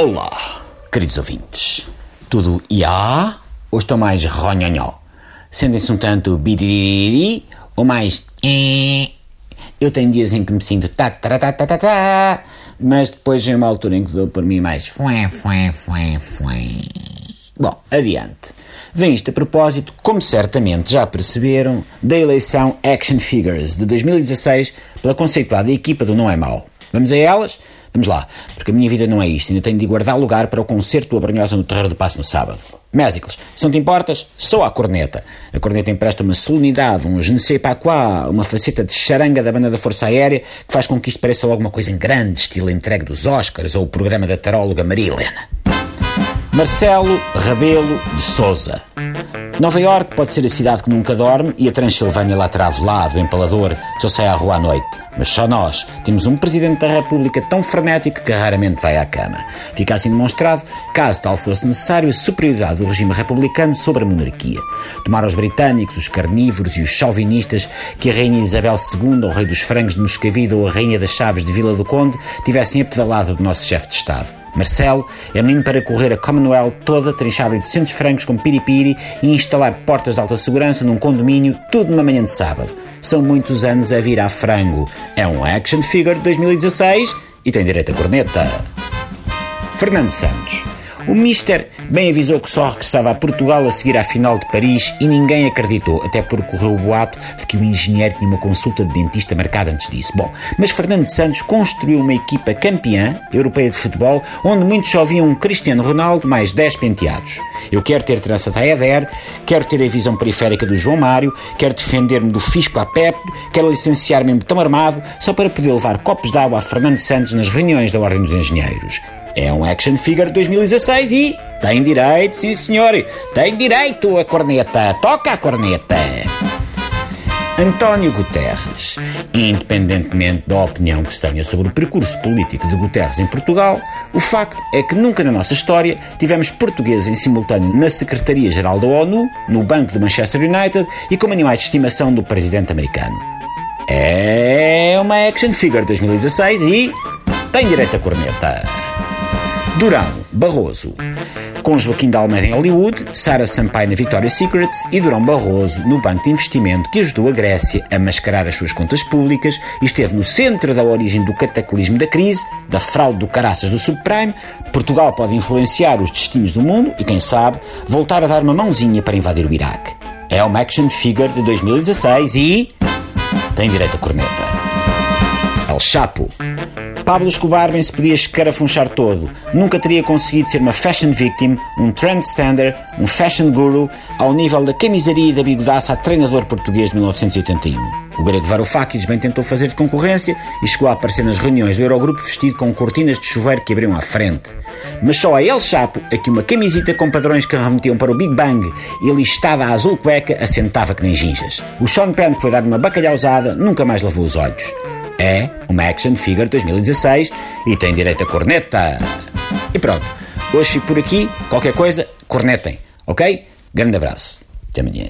Olá, queridos ouvintes. Tudo ia? Ou estão mais ronhonhó? Sentem-se um tanto biririri ou mais eh? Eu tenho dias em que me sinto tá, tá, tá, tá, tá, tá, mas depois vem uma altura em que dou por mim mais fué, fué, fué, fué. Bom, adiante. Vem isto a propósito, como certamente já perceberam, da eleição Action Figures de 2016 pela conceituada equipa do Não é Mau. Vamos a elas? Vamos lá, porque a minha vida não é isto, ainda tenho de guardar lugar para o concerto do Abranhosa no Terreiro do Passo no sábado. Mésicles, se não te importas, sou a corneta. A corneta empresta uma solenidade, um je ne sais pas quoi, uma faceta de charanga da banda da Força Aérea que faz com que isto pareça logo uma coisa em grande, estilo entregue dos Oscars ou o programa da taróloga Maria Helena. Marcelo Rabelo de Souza. Nova York pode ser a cidade que nunca dorme e a Transilvânia lá terá velado, empalador, só sai à rua à noite. Mas só nós temos um Presidente da República tão frenético que raramente vai à cama. Fica assim demonstrado, caso tal fosse necessário, a superioridade do regime republicano sobre a monarquia. Tomaram os britânicos, os carnívoros e os chauvinistas que a Rainha Isabel II, o rei dos frangos de Moscavide ou a Rainha das Chaves de Vila do Conde tivessem apedalado do nosso chefe de Estado. Marcelo é menino para correr a Commonwealth toda, trinchar 800 francos com piripiri e instalar portas de alta segurança num condomínio, tudo numa manhã de sábado. São muitos anos a virar frango. É um action figure de 2016 e tem direito a corneta. Fernando Santos. O Mister bem avisou que só regressava a Portugal a seguir à final de Paris e ninguém acreditou, até porque correu o boato de que o engenheiro tinha uma consulta de dentista marcada antes disso. Bom, mas Fernando Santos construiu uma equipa campeã europeia de futebol, onde muitos só viam um Cristiano Ronaldo mais 10 penteados. Eu quero ter tranças à Eder, quero ter a visão periférica do João Mário, quero defender-me do fisco à Pep, quero licenciar-me botão armado, só para poder levar copos de água a Fernando Santos nas reuniões da Ordem dos Engenheiros. É um action figure de 2016 e tem direito, sim senhor, tem direito a corneta, toca a corneta. António Guterres. Independentemente da opinião que se tenha sobre o percurso político de Guterres em Portugal, o facto é que nunca na nossa história tivemos portugueses em simultâneo na Secretaria-Geral da ONU, no Banco de Manchester United e como animais de estimação do presidente americano. É uma action figure 2016 e tem direito a corneta. Durão Barroso. Com Joaquim de Almeida em Hollywood, Sara Sampaio na Victoria's Secrets e Durão Barroso no banco de investimento que ajudou a Grécia a mascarar as suas contas públicas e esteve no centro da origem do cataclismo da crise, da fraude do caraças do subprime. Portugal pode influenciar os destinos do mundo e, quem sabe, voltar a dar uma mãozinha para invadir o Iraque. É uma action figure de 2016 e. tem direito a corneta. El Chapo. Pablo Escobar bem se podia escarafunchar todo. Nunca teria conseguido ser uma fashion victim, um trendstander, um fashion guru, ao nível da camisaria e da bigodaça a treinador português de 1981. O grego Varoufakis bem tentou fazer de concorrência e chegou a aparecer nas reuniões do Eurogrupo vestido com cortinas de chuveiro que abriam à frente. Mas só a El Chapo, a que uma camisita com padrões que remetiam para o Big Bang e listada a azul cueca assentava que nem ginjas. O Sean Penn, que foi dar uma bacalhauzada, nunca mais lavou os olhos. É uma action figure 2016 e tem direito a corneta. E pronto, hoje fico por aqui. Qualquer coisa, cornetem, ok? Grande abraço. Até amanhã.